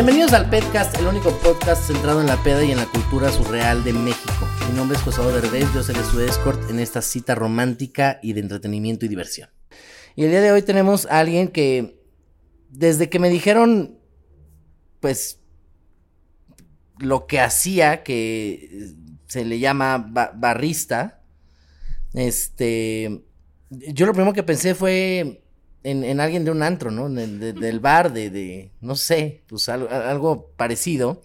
Bienvenidos al Pedcast, el único podcast centrado en la peda y en la cultura surreal de México. Mi nombre es José Derbez, yo seré su escort en esta cita romántica y de entretenimiento y diversión. Y el día de hoy tenemos a alguien que, desde que me dijeron, pues, lo que hacía, que se le llama barrista, este, yo lo primero que pensé fue en, alguien de un antro, ¿no? del bar, de, de, no sé, pues algo, parecido.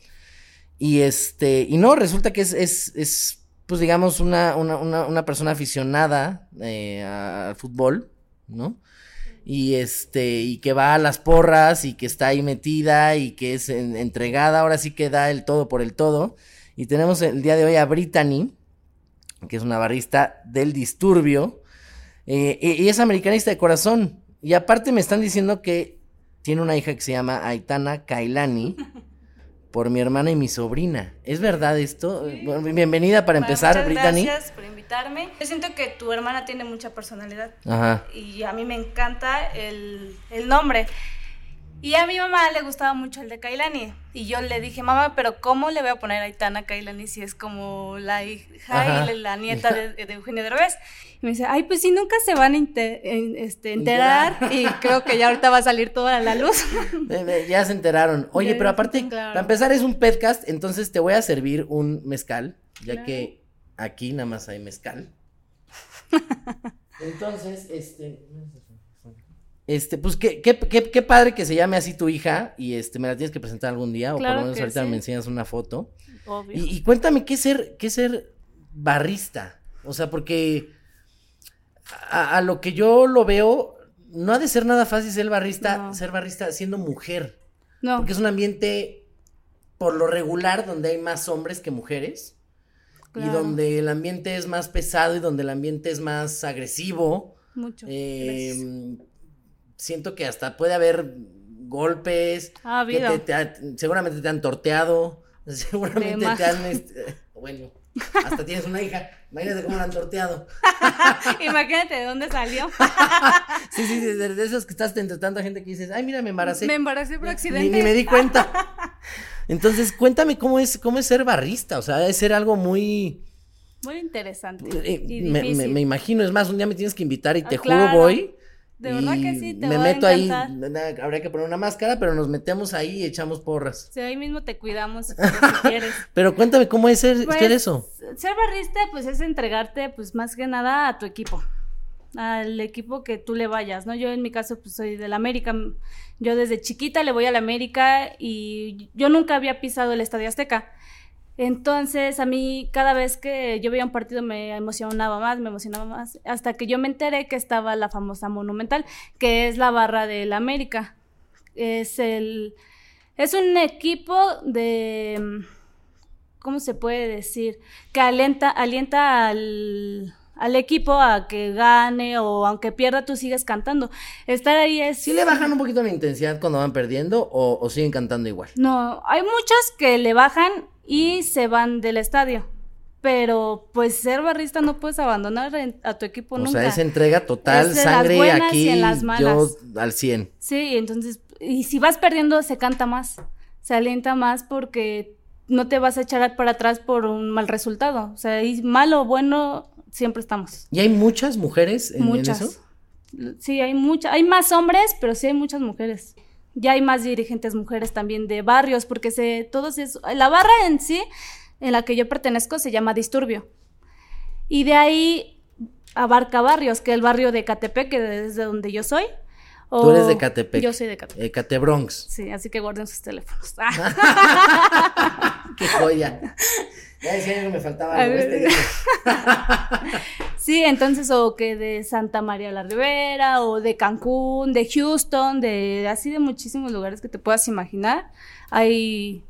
Y este, y no, resulta que es, es, es pues digamos, una, una, una, persona aficionada eh, al fútbol, ¿no? Y este, y que va a las porras y que está ahí metida y que es entregada, ahora sí que da el todo por el todo. Y tenemos el día de hoy a Brittany, que es una barrista del disturbio, eh, y es americanista de corazón. Y aparte me están diciendo que tiene una hija que se llama Aitana Kailani por mi hermana y mi sobrina. ¿Es verdad esto? bienvenida para empezar, Brittany. Gracias por invitarme. Yo siento que tu hermana tiene mucha personalidad. Ajá. Y a mí me encanta el, el nombre. Y a mi mamá le gustaba mucho el de Kailani. Y yo le dije, mamá, pero ¿cómo le voy a poner a Aitana Kailani si es como la hija y la nieta de, de Eugenio Derbez? Me dice, ay, pues si nunca se van a este, enterar. y creo que ya ahorita va a salir toda la luz. ya se enteraron. Oye, pero aparte, para empezar es un podcast, entonces te voy a servir un mezcal, ya que aquí nada más hay mezcal. Entonces, este... Este, pues qué, qué, qué, padre que se llame así tu hija y este, me la tienes que presentar algún día o por lo menos ahorita me enseñas una foto. Obvio. Y, cuéntame qué ser, qué ser barrista. O sea, porque a, lo que yo lo veo, no ha de ser nada fácil ser barrista, ser barrista siendo mujer. No. Porque es un ambiente, por lo regular, donde hay más hombres que mujeres. Y donde el ambiente es más pesado y donde el ambiente es más agresivo. Mucho. Eh, siento que hasta puede haber golpes. Ah, seguramente te han torteado. Seguramente te han. Bueno, hasta tienes una hija. Imagínate cómo la han torteado. Imagínate de dónde salió. sí, sí, de, esos que estás entre tanta gente que dices, ay, mira, me embaracé. Me embaracé por accidente. Ni, me di cuenta. Entonces, cuéntame cómo es, cómo es ser barrista. O sea, es ser algo muy. Muy interesante. Eh, y me, me, imagino, es más, un día me tienes que invitar y te ah, juro voy de verdad que sí, te me meto ahí, habría que poner una máscara, pero nos metemos ahí y echamos porras. Sí, ahí mismo te cuidamos si quieres. pero cuéntame, ¿cómo es ser, pues, eso? Ser barrista, pues es entregarte, pues más que nada a tu equipo, al equipo que tú le vayas, ¿no? Yo en mi caso, pues soy del América, yo desde chiquita le voy al América y yo nunca había pisado el Estadio Azteca. Entonces, a mí cada vez que yo veía un partido me emocionaba más, me emocionaba más, hasta que yo me enteré que estaba la famosa Monumental, que es la barra del América. Es el es un equipo de ¿cómo se puede decir? que alienta alienta al al equipo a que gane o aunque pierda tú sigues cantando. Estar ahí es... ¿Sí le bajan un poquito la intensidad cuando van perdiendo o, o siguen cantando igual? No, hay muchos que le bajan y se van del estadio. Pero pues ser barrista no puedes abandonar a tu equipo nunca. O sea, es entrega total, sangre aquí, y las malas. yo al 100. Sí, entonces, y si vas perdiendo se canta más, se alienta más porque no te vas a echar para atrás por un mal resultado. O sea, y malo o bueno, siempre estamos. ¿Y hay muchas mujeres en, muchas. eso? Sí, hay muchas, hay más hombres, pero sí hay muchas mujeres ya hay más dirigentes mujeres también de barrios, porque se, todos es, la barra en sí, en la que yo pertenezco, se llama Disturbio. Y de ahí abarca barrios, que el barrio de Catepec, que es de donde yo soy. Tú eres de Catepec. Yo soy de Catepec. Eh, Catebronx. Sí, así que guarden sus teléfonos. Qué joya. Ya decía que me faltaba algo. Este sí, entonces, o que de Santa María la Ribera, o de Cancún, de Houston, de así de muchísimos lugares que te puedas imaginar. Hay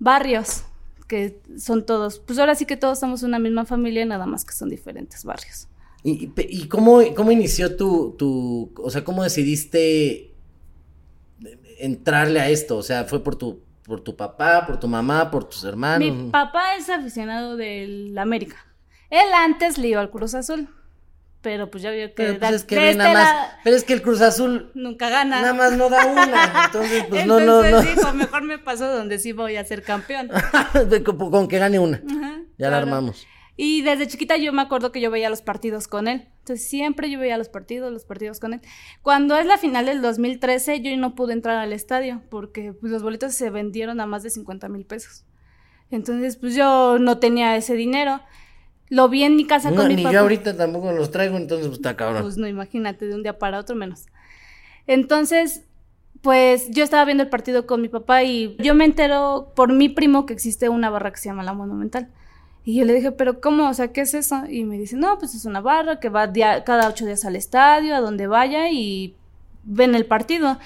barrios que son todos, pues ahora sí que todos somos una misma familia, nada más que son diferentes barrios. ¿Y, y cómo, cómo inició tu, tu, o sea, cómo decidiste entrarle a esto? O sea, ¿fue por tu por tu papá, por tu mamá, por tus hermanos. Mi papá es aficionado del América. Él antes le iba al Cruz Azul, pero pues ya vio que, Pero, pues, da- es que ve este nada más. la- Pero es que el Cruz Azul nunca gana. nada más no da una. Entonces, pues no, no, Entonces no. dijo, mejor me paso donde sí voy a ser campeón. con, con que gane una. Ajá, Ya la armamos. Y desde chiquita yo me acuerdo que yo veía los partidos con él. Entonces siempre yo veía los partidos, los partidos con él. Cuando es la final del 2013, yo no pude entrar al estadio porque pues, los boletos se vendieron a más de 50 mil pesos. Entonces, pues yo no tenía ese dinero. Lo vi en mi casa No, con mi ni papá. yo ahorita tampoco los traigo, entonces pues está cabrón. Pues no, imagínate, de un día para otro menos. Entonces, pues yo estaba viendo el partido con mi papá y yo me entero por mi primo que existe una barra que se llama La Monumental. Y yo le dije, pero ¿cómo? O sea, ¿qué es eso? Y me dice, no, pues es una barra que va cada ocho días al estadio, a donde vaya y ven el partido.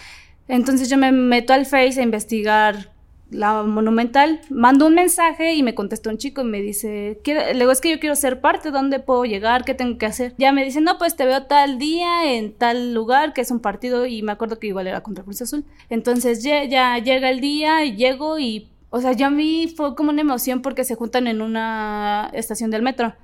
Entonces yo me meto al Face a investigar la Monumental, mando un mensaje y me contesta un chico y me dice, "Quiero- le digo, es que yo quiero ser parte, ¿dónde puedo llegar? ¿Qué tengo que hacer? Ya me dice, no, pues te veo tal día en tal lugar, que es un partido, y me acuerdo que igual era contra Cruz Azul. Entonces ya, ya llega el día y llego y, o sea, ya a mí fue como una emoción porque se juntan en una estación del metro.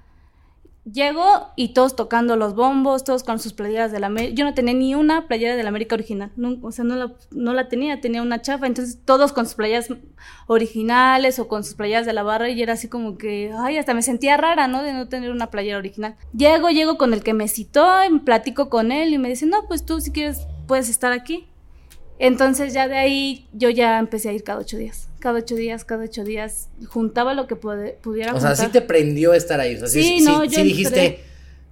Llego y todos tocando los bombos, todos con sus playeras de la América. Yo no tenía ni una playera de la América original, no- o sea, no la, no la tenía, tenía una chafa. Entonces todos con sus playeras originales o con sus playeras de la barra y era así como que, ay, hasta me sentía rara, ¿no? De no tener una playera original. Llego, llego con el que me citó, y platico con él y me dice, no, pues tú si quieres puedes estar aquí. Entonces ya de ahí yo ya empecé a ir cada ocho días. Cada ocho días, cada ocho días. Juntaba lo que puede- pudiera O sea, sí te prendió estar ahí. O sea, sí, Sí, sí- no, sí yo dijiste,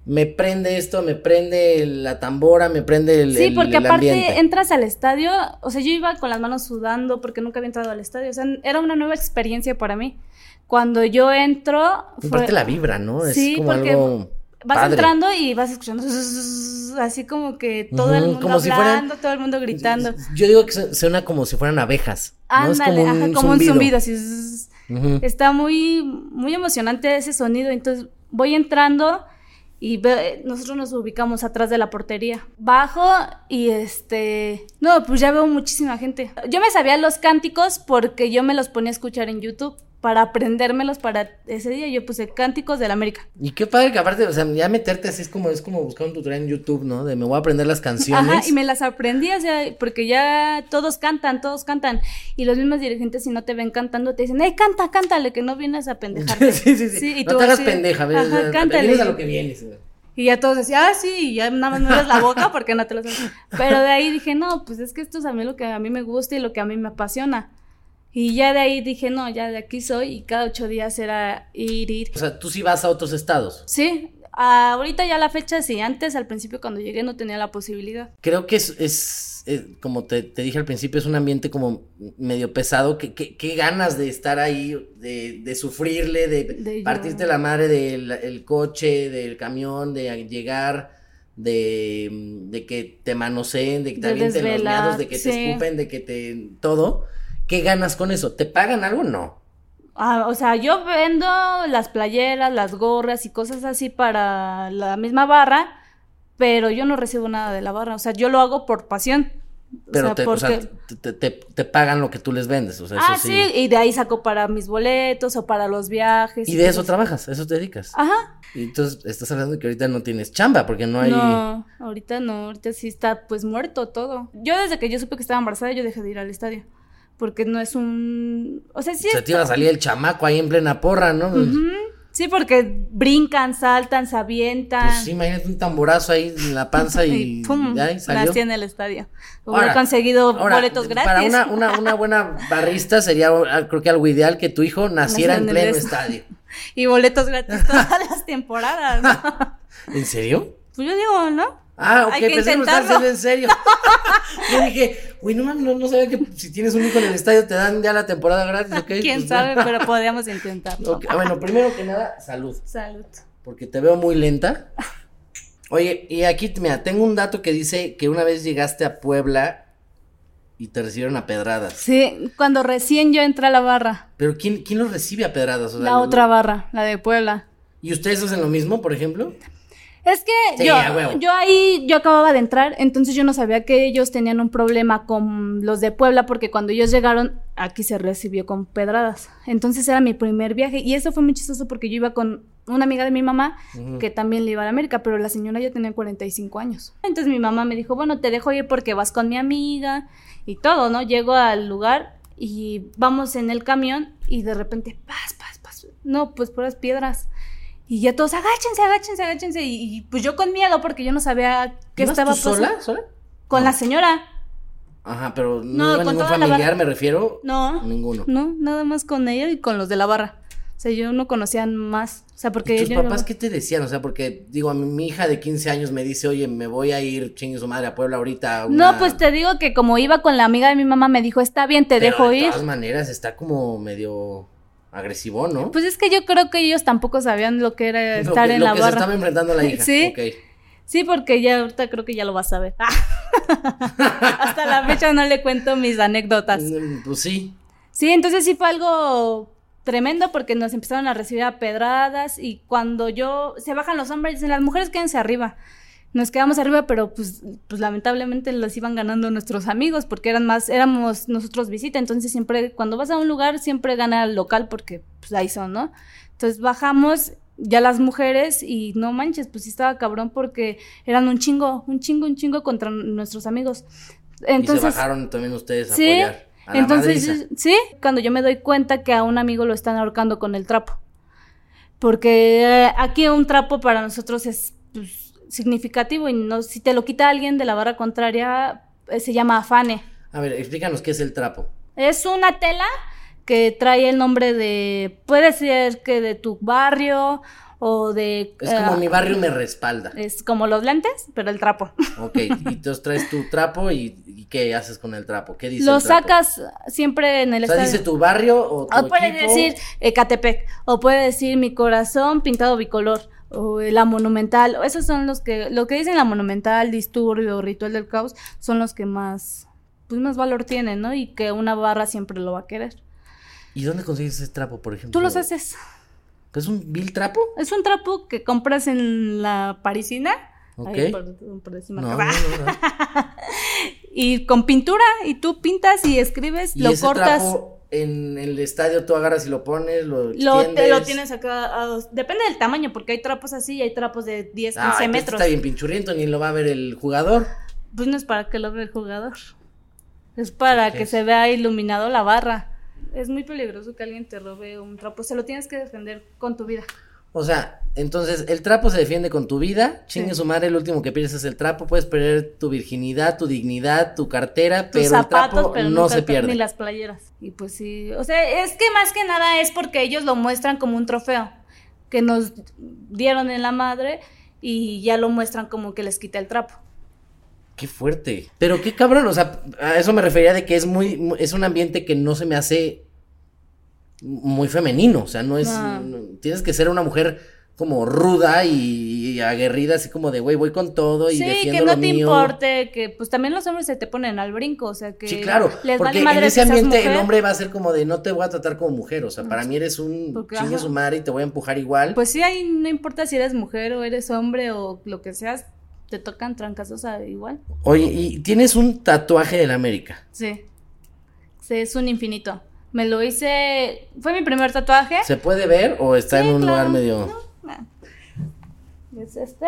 me prende esto, me prende la tambora, me prende el, Sí, el- porque el aparte ambiente. entras al estadio, o sea, yo iba con las manos sudando porque nunca había entrado al estadio, o sea, era una nueva experiencia para mí. Cuando yo entro, fue- Aparte la vibra, ¿no? Es Sí, como porque algo vas padre. entrando y vas escuchando así como que todo el mundo como si fueran- hablando, todo el mundo gritando. Yo digo que su- suena como si fueran abejas. Ándale, como un zumbido. así. Está muy, muy emocionante ese sonido. Entonces voy entrando y ve- nosotros nos ubicamos atrás de la portería. Bajo y este. No, pues ya veo muchísima gente. Yo me sabía los cánticos porque yo me los ponía a escuchar en YouTube para aprendérmelos para ese día. Yo puse cánticos del América. Y qué padre que aparte, o sea, ya meterte así es como, es como buscar un tutorial en YouTube, ¿no? De me voy a aprender las canciones. Ajá, y me las aprendí, o sea, porque ya todos cantan, todos cantan. Y los mismos dirigentes, si no te ven cantando, te dicen, ¡ay, canta, cántale, que no vienes a pendejarte! sí, sí, sí. y no tú te hagas así, pendeja, ¿ves? Ajá, cántale. Vienes a lo que vienes. Y ya todos decían, ah, sí, y ya nada más no eres la boca porque no te lo sabes. Pero de ahí dije, no, pues es que esto es a mí lo que a mí me gusta y lo que a mí me apasiona. Y ya de ahí dije, no, ya de aquí soy y cada ocho días era ir, ir. O sea, tú sí vas a otros estados. Sí, ahorita ya la fecha sí, antes al principio cuando llegué no tenía la posibilidad. Creo que es, es, como te, te dije al principio, es un ambiente como medio pesado. que que- qué ganas de estar ahí, de, de sufrirle, de, De partirte la madre del el coche, del camión, de llegar, de, de que te manoseen, de que te avienten los miados, de que te escupen, de que te... todo. ¿Qué ganas con eso? ¿Te pagan algo? No. Ah, o sea, yo vendo las playeras, las gorras y cosas así para la misma barra, pero yo no recibo nada de la barra. O sea, yo lo hago por pasión. O Pero sea, te, o sea, te, te- te- pagan lo que tú les vendes. O sea, Ah, eso sí. y de ahí saco para mis boletos o para los viajes. Y de eso cosas. trabajas, eso te dedicas. Ajá. Y entonces estás hablando de que ahorita no tienes chamba porque no hay. No, ahorita no, ahorita sí está pues muerto todo. Yo desde que yo supe que estaba embarazada, yo dejé de ir al estadio. Porque no es un... O sea, sí Se te iba a salir el chamaco ahí en plena porra, ¿no? Ujú. Sí, porque brincan, saltan, se avientan. Pues sí, imagínate un tamborazo ahí en la panza y, y pum, ya, y salió. nací en el estadio. Hubiera conseguido Ahora, boletos gratis. Para una, una, una buena barrista sería, ah, creo que algo ideal que tu hijo naciera en en pleno est- estadio. Y boletos gratis todas las temporadas. ¿no? ¿En serio? Pues yo digo, ¿no? Ah, ok, Hay que pensé que me estabas haciendo en serio. Yo dije, güey, no, no, no sabía que si tienes un hijo en el estadio te dan ya la temporada gratis, ¿ok? Quién Pues, sabe, pero podríamos intentarlo. Ah, Bueno, primero que nada, salud. Salud. porque te veo muy lenta. Oye, y aquí, mira, tengo un dato que dice que una vez llegaste a Puebla y te recibieron a pedradas. Sí, cuando recién yo entré a la barra. Pero ¿quién, quién los recibe a pedradas? O sea, La otra barra, la de Puebla. ¿Y ustedes hacen lo mismo, por ejemplo? Es que Sí, yo, yo ahí, yo acababa de entrar, entonces yo no sabía que ellos tenían un problema con los de Puebla, porque cuando ellos llegaron, aquí se recibió con pedradas. Entonces era mi primer viaje, y eso fue muy chistoso porque yo iba con una amiga de mi mamá que también le iba a la América, pero la señora ya tenía 45 años. Entonces mi mamá me dijo, bueno, te dejo ir porque vas con mi amiga y todo, ¿no? Llego al lugar y vamos en el camión y de repente, paz, paz, paz. No, pues puras piedras. Y ya todos, agáchense, agáchense, agáchense. Y, y, pues yo con miedo porque yo no sabía qué ¿Ibas estaba tú sola? pasando. ¿Sola? Con No. la señora. Ajá, pero no, No, iba con ningún familiar, me refiero. No. Ninguno. No, nada más con ella y con los de la barra. O sea, yo no conocía más. O sea, porque ¿Y tus papás qué te decían? O sea, porque, digo, a mi, mi hija de 15 años me dice, oye, me voy a ir, chingue su madre, a Puebla ahorita. a una-". No, pues te digo que como iba con la amiga de mi mamá, me dijo, está bien, te Pero dejo de ir. todas maneras, está como medio agresivo, ¿no? Pues es que yo creo que ellos tampoco sabían lo que era Lo estar que- en lo la que se estaba enfrentando la hija. Sí. Sí, porque ya ahorita creo que ya lo vas a ver. Hasta la fecha no le cuento mis anécdotas. Mm, Pues sí. Sí, entonces sí fue algo tremendo porque nos empezaron a recibir a pedradas y cuando yo se bajan los hombres dicen las mujeres quédense arriba. Nos quedamos arriba, pero pues, pues lamentablemente los iban ganando nuestros amigos porque eran más, éramos nosotros visita, entonces siempre cuando vas a un lugar siempre gana el local porque pues ahí son, ¿no? Entonces bajamos ya las mujeres y no manches, pues sí estaba cabrón porque eran un chingo, un chingo, un chingo contra nuestros amigos. Entonces, y se bajaron también ustedes a Sí, apoyar. A la entonces, madriza. sí, cuando yo me doy cuenta que a un amigo lo están ahorcando con el trapo. Porque eh, aquí un trapo para nosotros es pues, significativo y no, si te lo quita alguien de la barra contraria, eh, se llama afane. A ver, explícanos qué es el trapo. Es una tela que trae el nombre de, puede ser que de tu barrio o de... Es como eh, mi barrio me respalda. Es como los lentes, pero el trapo. Ok, y entonces traes tu trapo y, y ¿qué haces con el trapo? ¿Qué dice Lo sacas siempre en el O sea, estadio. dice tu barrio o tu O puede equipo? decir Ecatepec, o puede decir mi corazón pintado bicolor, o la monumental, esos son los que, lo que dicen la monumental, disturbio, ritual del caos, son los que más, pues más valor tienen, ¿no? Y que una barra siempre lo va a querer. ¿Y dónde consigues ese trapo, por ejemplo? Tú los haces. ¿Es un vil trapo? Es un trapo que compras en la parisina. Ok. Ay, por- por no, no, no. Y con pintura, y tú pintas y escribes, Y lo ese cortas. trapo en el estadio tú agarras y lo pones, lo Lo, te lo tienes acá, a- depende del tamaño, porque hay trapos así y hay trapos de 10, 15 Ah, metros. está bien pinchurriento, ni lo va a ver el jugador. Pues no es para que lo vea el jugador. Es para ¿Qué que es? se vea iluminado la barra. Es muy peligroso que alguien te robe un trapo. Se lo tienes que defender con tu vida. O sea, entonces el trapo se defiende con tu vida, chingue Sí. su madre, el último que pierdes es el trapo, puedes perder tu virginidad, tu dignidad, tu cartera, Tus pero zapatos, el trapo pero no se pierde. Ni las playeras. Y pues sí. O sea, es que más que nada es porque ellos lo muestran como un trofeo. Que nos dieron en la madre y ya lo muestran como que les quita el trapo. Qué fuerte. Pero qué cabrón, o sea, a eso me refería de que es muy, mu- es un ambiente que no se me hace muy femenino, o sea, no es, no- tienes que ser una mujer como ruda y, y aguerrida, así como de, güey, voy con todo y Sí, defiendo que no lo te mío. importe, que pues también los hombres se te ponen al brinco, o sea que Sí, claro, les porque vale en ese ambiente el hombre va a ser como de, no te voy a tratar como mujer, o sea, para mí eres un Porque, chingue su madre y te voy a empujar igual. Pues sí, ahí no importa si eres mujer o eres hombre o lo que seas, te tocan trancas, o sea, igual. Oye, y tienes un tatuaje de la América. Sí. Sí, es un infinito. Me lo hice, fue mi primer tatuaje. ¿Se puede ver o está Sí, en un claro. lugar medio... Ah. ¿Es este?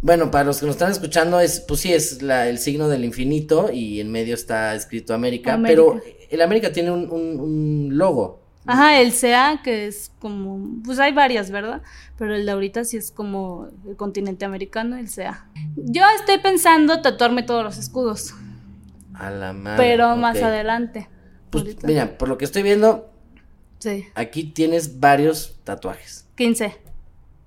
Bueno, para los que nos están escuchando, es, pues sí, es la, el signo del infinito y en medio está escrito América, América. pero el América tiene un, un- un logo. Ajá, el CA, que es como, pues hay varias, ¿verdad? Pero el de ahorita sí es como el continente americano, el CA. Yo estoy pensando tatuarme todos los escudos, A la madre. pero más adelante. Pues Ahorita. mira, por lo que estoy viendo, Sí, aquí tienes varios tatuajes. 15.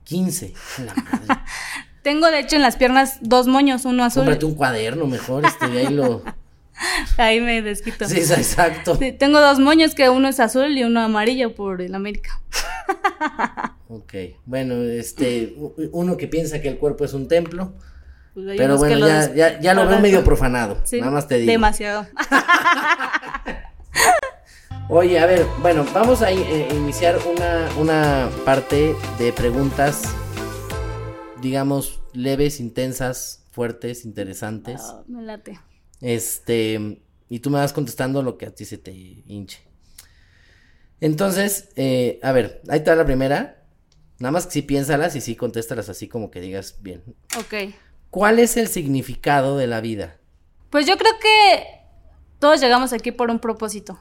15. A la madre. Tengo de hecho en las piernas dos moños, uno azul. Cómprate un cuaderno mejor, este, ahí lo... Ahí me desquito. Sí, exacto. Sí, tengo dos moños que uno es azul y uno amarillo por el América. Ok, bueno, este, uno que piensa que el cuerpo es un templo, Pues pero bueno, ya, ya, ya lo veo medio profanado, Sí, nada más te digo. Demasiado. Oye, a ver, bueno, vamos a eh, iniciar una, una parte de preguntas, digamos, leves, intensas, fuertes, interesantes. Ah, me late. Este, y tú me vas contestando lo que a ti se te hinche. Entonces, eh, a ver, ahí está la primera. Nada más que sí piénsalas y sí contéstalas así como que digas bien. Ok. ¿Cuál es el significado de la vida? Pues yo creo que todos llegamos aquí por un propósito.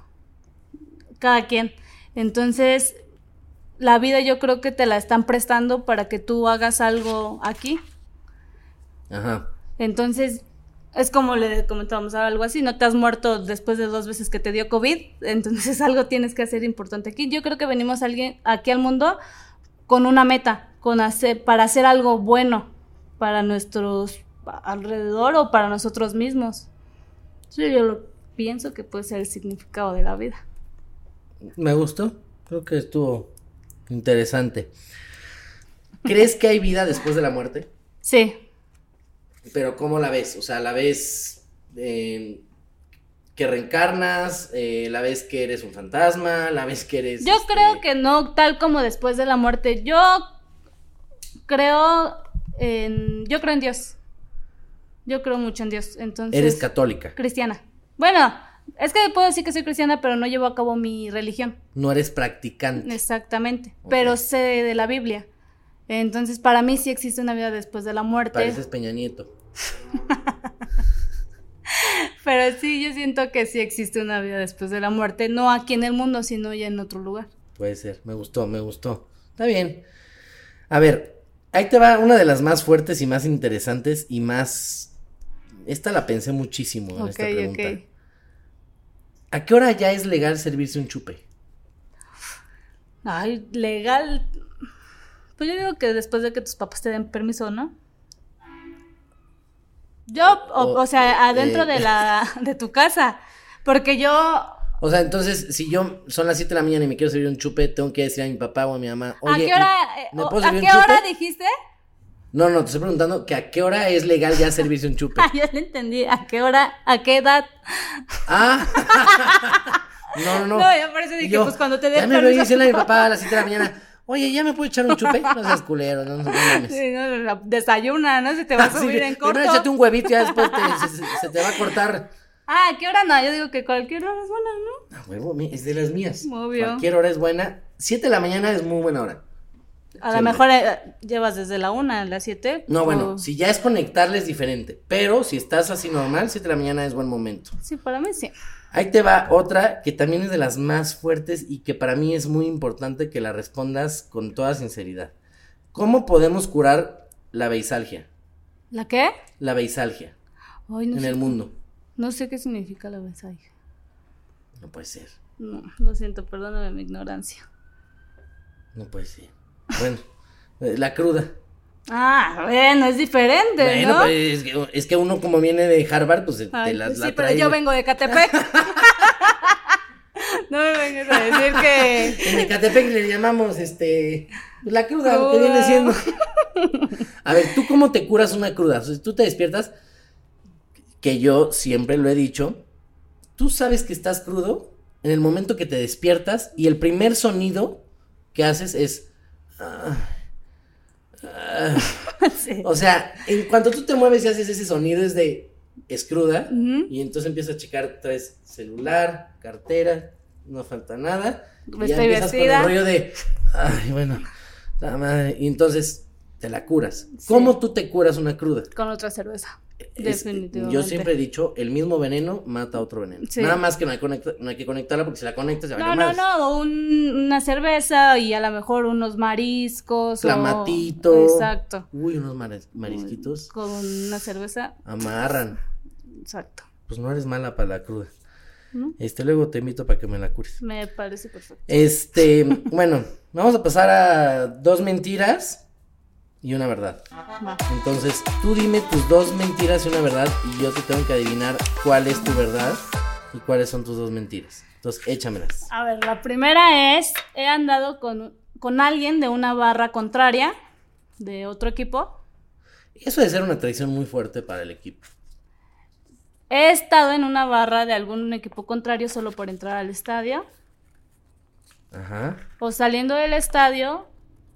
Cada quien. Entonces, la vida yo creo que te la están prestando para que tú hagas algo aquí. Ajá. Entonces, es como le comentábamos algo así, no te has muerto después de dos veces que te dio COVID, entonces algo tienes que hacer importante aquí. Yo creo que venimos alguien aquí al mundo con una meta, con hacer, para hacer algo bueno para nuestros alrededor o para nosotros mismos. Sí, yo lo pienso que puede ser el significado de la vida. Me gustó, creo que estuvo interesante. ¿Crees que hay vida después de la muerte? Sí. Pero ¿cómo la ves? O sea, ¿la ves eh, que reencarnas? Eh, ¿La ves que eres un fantasma? ¿La ves que eres... Yo este, creo que no, tal como después de la muerte. Yo creo en... Yo creo en Dios. Yo creo mucho en Dios. Entonces... Eres católica. Cristiana. Bueno, es que puedo decir que soy cristiana, pero no llevo a cabo mi religión. No eres practicante. Exactamente. Pero sé de la Biblia. Entonces, para mí sí existe una vida después de la muerte. Pareces Peña Nieto. Pero sí, yo siento que sí existe una vida después de la muerte. No aquí en el mundo, sino ya en otro lugar. Puede ser, me gustó, me gustó. Está bien. A ver, ahí te va una de las más fuertes y más interesantes y más... Esta la pensé muchísimo en esta pregunta. ¿A qué hora ya es legal servirse un chupe? Ay, legal. Pues yo digo que después de que tus papás te den permiso, ¿no? Yo, o, O- o sea, adentro eh. de la de tu casa, porque yo O sea, entonces, si yo son las 7 de la mañana y me quiero servir un chupe, tengo que decir a mi papá o a mi mamá, ¿A qué hora ¿y- eh, ¿me o- puedo a qué hora dijiste? No, no, te estoy preguntando que a qué hora es legal ya servirse un chupe. Ah, ya lo entendí. ¿A qué hora? ¿A qué edad? Ah. no, no, no. No, ya dije, Y yo, pues cuando te Ya den me voy diciendo a mi papá a las 7 de la mañana, oye, ¿ya me puedo echar un chupe? No seas culero, no, no, no. Sí, no, no, desayuna, ¿no? Se te va a subir que, en corto. Primero échate un huevito y ya después te- se, te va a cortar. Ah, ¿a qué hora no? Yo digo que cualquier hora es buena, ¿no? A huevo, es de las mías. Obvio. Cualquier hora es buena. 7 de la mañana es muy buena hora. A lo mejor eh, llevas desde la una a las siete. No, bueno, si ya es conectarle es diferente. Pero si estás así normal, 7 de la mañana es buen momento. Sí, para mí sí. Ahí te va otra que también es de las más fuertes y que para mí es muy importante que la respondas con toda sinceridad. ¿Cómo podemos curar la beisalgia? ¿La qué? La beisalgia Ay, no, en sé, el mundo. no sé qué significa la mensaje. No puede ser. No, lo siento, perdóname mi ignorancia. No puede ser. Bueno, eh, la cruda. Ah, bueno, es diferente, Bueno, ¿no? pues es que, es que uno como viene de Harvard, pues te Ay, las pues la sí, pero trae. yo vengo de Catepec. no me vengas a decir que... En Ecatepec le llamamos este la cruda, lo que Cruda. viene siendo. A ver, ¿tú cómo te curas una cruda? O sea, tú te despiertas, que yo siempre lo he dicho, tú sabes que estás crudo en el momento que te despiertas y el primer sonido que haces es... Sí. O sea, en cuanto tú te mueves y haces ese sonido es de es cruda y entonces empiezas a checar, traes celular, cartera, no falta nada. y ya Estoy empiezas vestida. con el rollo de, ay, bueno, la madre", y entonces te la curas. ¿Cómo tú te curas una cruda? Con otra cerveza. Es- Definitivamente. yo siempre he dicho, el mismo veneno mata a otro veneno. Sí. Nada más que no hay, conecta- no hay que conectarla porque si la conectas ya No, vale no, madres. no, un- una cerveza y a lo mejor unos mariscos. o- Clamatito. Exacto. Uy, unos marisquitos Con una cerveza. amarran. Exacto. Pues no eres mala para la cruda. ¿No? Este, luego te invito para que me la cures. Me parece perfecto. Este, bueno, vamos a pasar a dos mentiras y una verdad. Va. Entonces, tú dime tus dos mentiras y una verdad y yo te tengo que adivinar cuál es tu verdad y cuáles son tus dos mentiras. Entonces, échamelas. A ver, la primera es, he andado con, con alguien de una barra contraria, de otro equipo. Eso debe ser una traición muy fuerte para el equipo. He estado en una barra de algún equipo contrario solo por entrar al estadio. Ajá. O saliendo del estadio,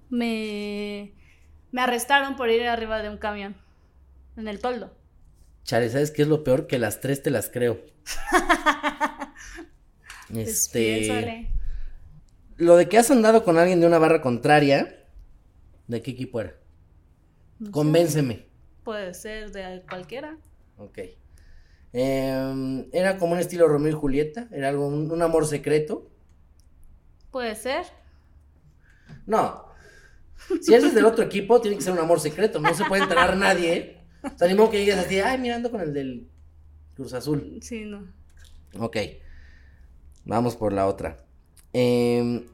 me, me arrestaron por ir arriba de un camión, en el toldo. Chale, ¿sabes qué es lo peor? Que las tres te las creo. Pues Este. Lo de que has andado con alguien de una barra contraria, ¿De qué equipo era? No sé. Convénceme. Puede ser de cualquiera. Ok. Em, era como un estilo Romeo y Julieta. Era algo, un, un amor secreto. Puede ser. No. Si eres del otro equipo, tiene que ser un amor secreto. No se puede enterar nadie. O sea, ni modo que llegues así, ay, mirando con el del Cruz Azul. Sí, no. Ok. Vamos por la otra. Em,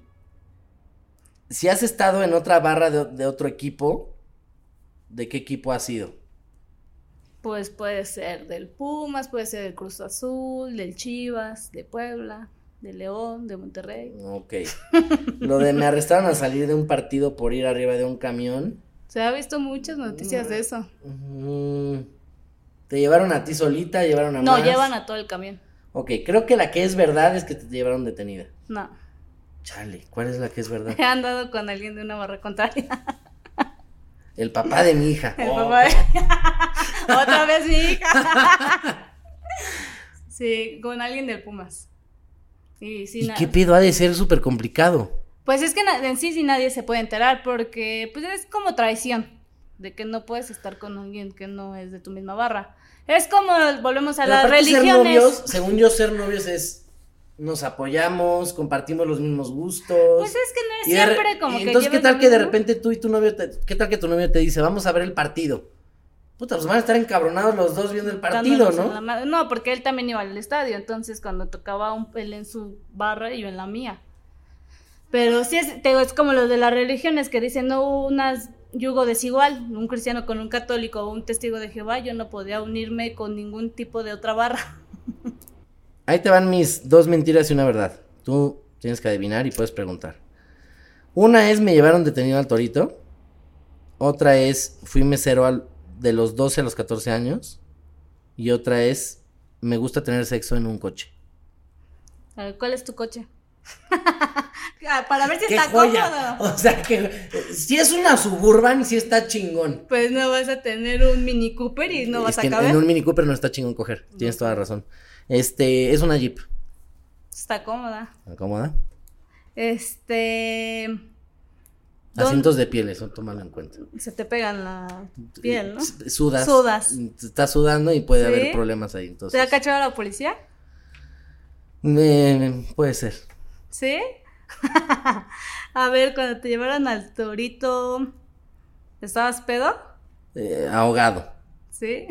si has estado en otra barra de, de otro equipo, ¿de qué equipo has sido? Pues puede ser del Pumas, puede ser del Cruz Azul, del Chivas, de Puebla, de León, de Monterrey. Ok. Lo de me arrestaron a salir de un partido por ir arriba de un camión. Se ha visto muchas noticias de eso. Mm, ¿Te llevaron a ti solita? ¿Llevaron a No, más? llevan a todo el camión. Ok, creo que la que es verdad es que te llevaron detenida. No. Chale, ¿cuál es la que es verdad? He andado con alguien de una barra contraria. El papá de mi hija. El Oh, papá de- Otra vez mi hija. sí, con alguien del Pumas. Y sí, ¿Y na- qué pedo ha de ser súper complicado? Pues es que en sí sí nadie se puede enterar porque pues es como traición de que no puedes estar con alguien que no es de tu misma barra. Es como volvemos a Pero las aparte ser religiones. novios, según yo, ser novios es nos apoyamos, compartimos los mismos gustos. Pues es que no es siempre como y que entonces, ¿qué tal que de repente tú y tu novio, te- qué tal que tu novio te dice, vamos a ver el partido? Puta, pues van a estar encabronados los dos viendo el partido, ¿no? No, porque él también iba al estadio, entonces cuando tocaba un, él en su barra y yo en la mía. Pero sí es, te es como los de las religiones que dicen no hubo unas yugo desigual, un cristiano con un católico o un testigo de Jehová, yo no podía unirme con ningún tipo de otra barra. Ahí te van mis dos mentiras y una verdad. Tú tienes que adivinar y puedes preguntar. Una es me llevaron detenido al torito. Otra es fui mesero al- de los 12 a los 14 años. Y otra es me gusta tener sexo en un coche. A ver, ¿cuál es tu coche? Ah, Para ver si ¡Qué está joya! cómodo. O sea que si es una suburban, sí está chingón. Pues no vas a tener un Mini Cooper y no vas es a que en- caber. en un Mini Cooper no está chingón coger. Tienes toda la razón. Este, es una Jeep. Está cómoda. ¿Cómoda? Este. ¿Dónde- Asientos de piel, eso tómalo en cuenta. Se te pega en la piel, ¿no? Sudas. Sudas. Estás sudando y puede ¿Sí? haber problemas ahí. ¿Te Entonces, ha cachado la policía? Eh, puede ser. ¿Sí? a ver, cuando te llevaron al torito, ¿estabas pedo? Eh, ahogado. ¿Sí?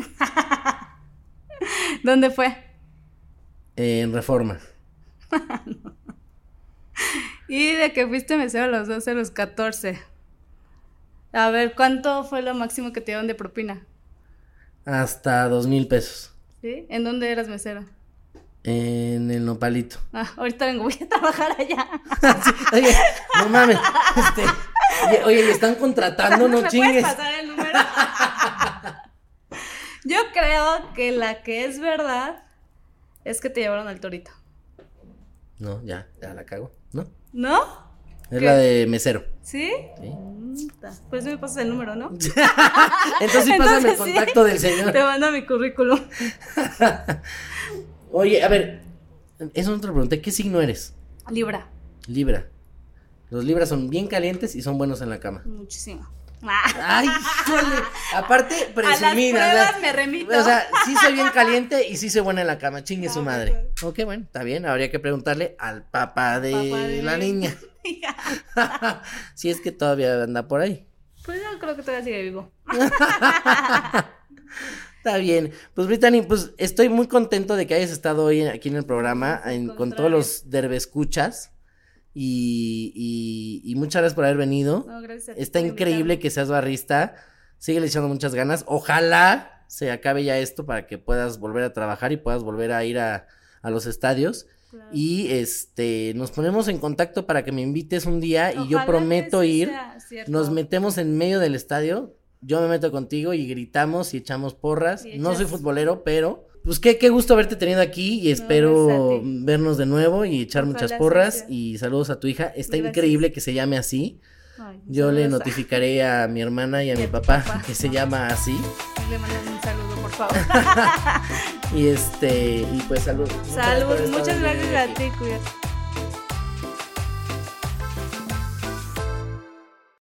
¿Dónde fue? Eh, en reforma. Y de que fuiste mesero a los 12 a los 14. A ver, ¿cuánto fue lo máximo que te dieron de propina? Hasta dos mil pesos. ¿Sí? ¿En dónde eras mesero? En el nopalito. Ah, ahorita vengo, voy a trabajar allá. Oye, no mames. Este, oye, oye, están contratando, no ¿Me chingues. puedes pasar el número? Yo creo que la que es verdad es que te llevaron al torito. No, ya, ya la cago. ¿No? ¿No? Es ¿Qué? la de mesero. ¿Sí? Sí. Pues me pasas el número, ¿no? Entonces sí pásame el sí. contacto del señor. Te mando mi currículum. Oye, a ver, eso no te lo pregunté. ¿Qué signo eres? Libra. Libra. Los libras son bien calientes y son buenos en la cama. Muchísimo. Ah. Ay, híjole. Aparte, A las presumida. o sea, pruebas me remito. O sea, sí soy bien caliente y sí soy buena en la cama. Chingue su madre. Ok, bueno, está bien. Habría que preguntarle al papá de, Papá de- la niña. si es que todavía anda por ahí. Pues yo creo que todavía sigue vivo. Está bien. Pues, Brittany, pues estoy muy contento de que hayas estado hoy aquí en el programa en- con todos los derbescuchas. Y, y, y muchas gracias por haber venido. No, gracias a ti Está increíble invitarme. que seas barrista. Sigue echando muchas ganas. Ojalá se acabe ya esto para que puedas volver a trabajar y puedas volver a ir a, a los estadios. Claro. Y este nos ponemos en contacto para que me invites un día y yo prometo sí ir. Nos metemos en medio del estadio. Yo me meto contigo y gritamos y echamos porras. Y No soy futbolero, pero pues qué, qué gusto haberte tenido aquí y espero vernos de nuevo y echar Ojalá muchas porras sea. y saludos a tu hija. Está Gracias. increíble que se llame así. Ay, Yo le saludos a- notificaré a mi hermana y a mi papá papá. que se llama así. Le mandan un saludo, por favor. Y este, y pues salud. Muchas gracias por Salud, estar muchas gracias a ti, cuídate.